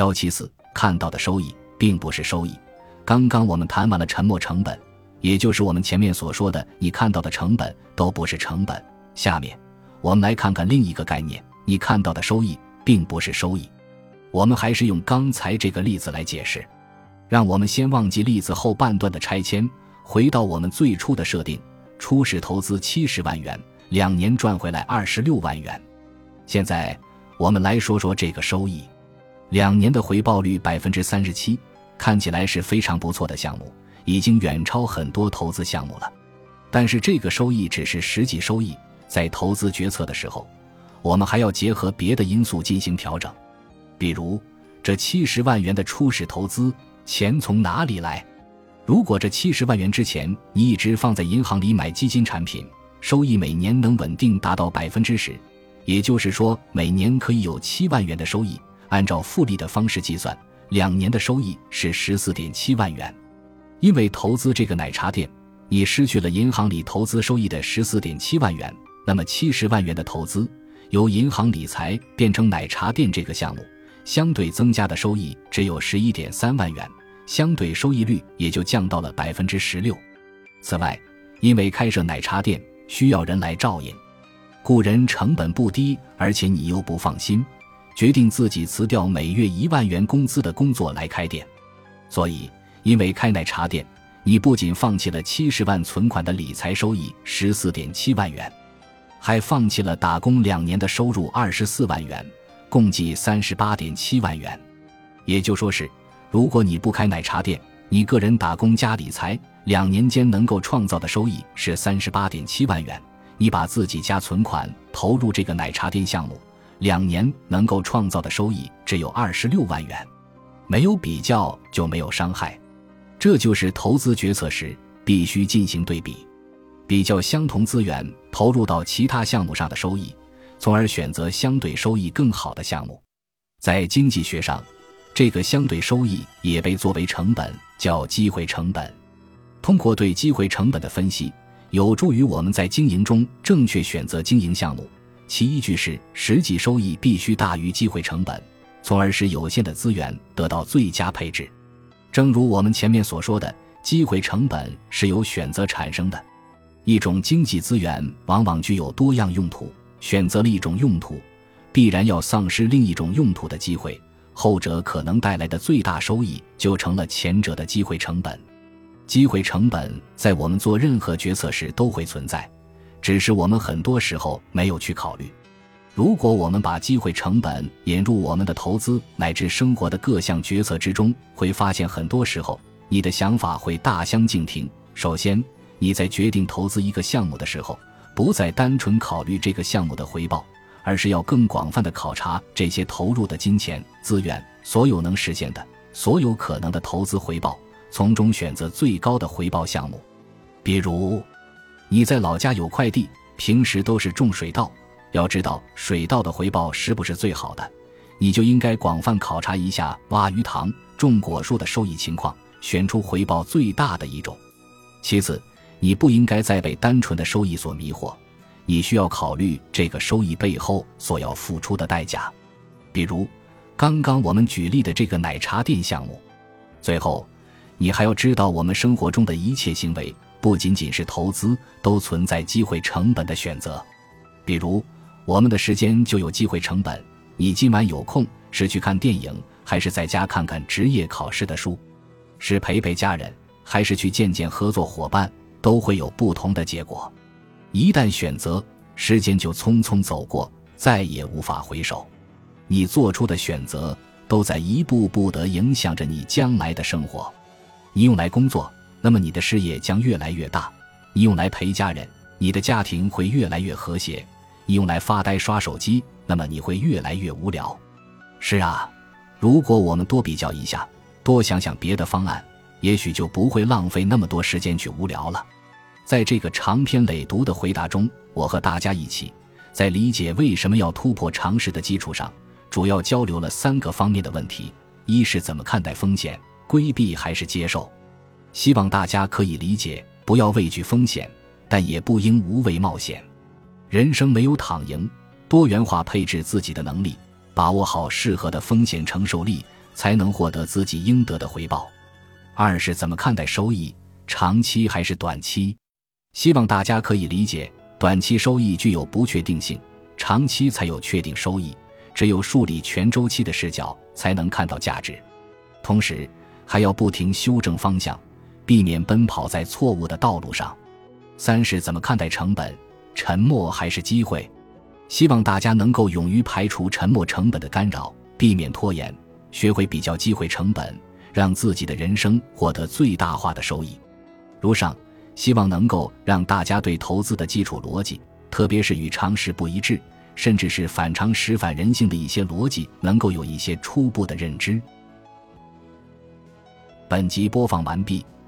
幺七四看到的收益并不是收益。刚刚我们谈完了沉没成本，也就是我们前面所说的，你看到的成本都不是成本。下面我们来看看另一个概念，你看到的收益并不是收益。我们还是用刚才这个例子来解释。让我们先忘记例子后半段的拆迁，回到我们最初的设定：初始投资七十万元，两年赚回来二十六万元。现在我们来说说这个收益，两年的回报率百分之三十七，看起来是非常不错的项目，已经远超很多投资项目了。但是这个收益只是实际收益，在投资决策的时候，我们还要结合别的因素进行调整，比如这七十万元的初始投资。钱从哪里来？如果这七十万元之前你一直放在银行里买基金产品，收益每年能稳定达到百分之十，也就是说每年可以有七万元的收益。按照复利的方式计算，两年的收益是十四点七万元。因为投资这个奶茶店，你失去了银行里投资收益的十四点七万元，那么七十万元的投资由银行理财变成奶茶店这个项目，相对增加的收益只有十一点三万元。相对收益率也就降到了百分之十六。此外，因为开设奶茶店需要人来照应，雇人成本不低，而且你又不放心，决定自己辞掉每月一万元工资的工作来开店。所以，因为开奶茶店，你不仅放弃了七十万存款的理财收益十四点七万元，还放弃了打工两年的收入二十四万元，共计三十八点七万元。也就说是。如果你不开奶茶店，你个人打工加理财，两年间能够创造的收益是三十八点七万元。你把自己家存款投入这个奶茶店项目，两年能够创造的收益只有二十六万元。没有比较就没有伤害，这就是投资决策时必须进行对比，比较相同资源投入到其他项目上的收益，从而选择相对收益更好的项目。在经济学上。这个相对收益也被作为成本，叫机会成本。通过对机会成本的分析，有助于我们在经营中正确选择经营项目。其依据是实际收益必须大于机会成本，从而使有限的资源得到最佳配置。正如我们前面所说的，机会成本是由选择产生的。一种经济资源往往具有多样用途，选择了一种用途，必然要丧失另一种用途的机会。后者可能带来的最大收益，就成了前者的机会成本。机会成本在我们做任何决策时都会存在，只是我们很多时候没有去考虑。如果我们把机会成本引入我们的投资乃至生活的各项决策之中，会发现很多时候你的想法会大相径庭。首先，你在决定投资一个项目的时候，不再单纯考虑这个项目的回报。而是要更广泛的考察这些投入的金钱资源，所有能实现的、所有可能的投资回报，从中选择最高的回报项目。比如，你在老家有块地，平时都是种水稻，要知道水稻的回报是不是最好的，你就应该广泛考察一下挖鱼塘、种果树的收益情况，选出回报最大的一种。其次，你不应该再被单纯的收益所迷惑。你需要考虑这个收益背后所要付出的代价，比如刚刚我们举例的这个奶茶店项目。最后，你还要知道，我们生活中的一切行为不仅仅是投资，都存在机会成本的选择。比如，我们的时间就有机会成本。你今晚有空是去看电影，还是在家看看职业考试的书？是陪陪家人，还是去见见合作伙伴？都会有不同的结果。一旦选择，时间就匆匆走过，再也无法回首。你做出的选择都在一步步地影响着你将来的生活。你用来工作，那么你的事业将越来越大；你用来陪家人，你的家庭会越来越和谐；你用来发呆刷手机，那么你会越来越无聊。是啊，如果我们多比较一下，多想想别的方案，也许就不会浪费那么多时间去无聊了。在这个长篇累读的回答中，我和大家一起，在理解为什么要突破常识的基础上，主要交流了三个方面的问题：一是怎么看待风险，规避还是接受？希望大家可以理解，不要畏惧风险，但也不应无畏冒险。人生没有躺赢，多元化配置自己的能力，把握好适合的风险承受力，才能获得自己应得的回报。二是怎么看待收益，长期还是短期？希望大家可以理解，短期收益具有不确定性，长期才有确定收益。只有树立全周期的视角，才能看到价值。同时，还要不停修正方向，避免奔跑在错误的道路上。三是怎么看待成本？沉默还是机会？希望大家能够勇于排除沉默成本的干扰，避免拖延，学会比较机会成本，让自己的人生获得最大化的收益。如上，希望能够让大家对投资的基础逻辑，特别是与常识不一致，甚至是反常识、反人性的一些逻辑，能够有一些初步的认知。本集播放完毕，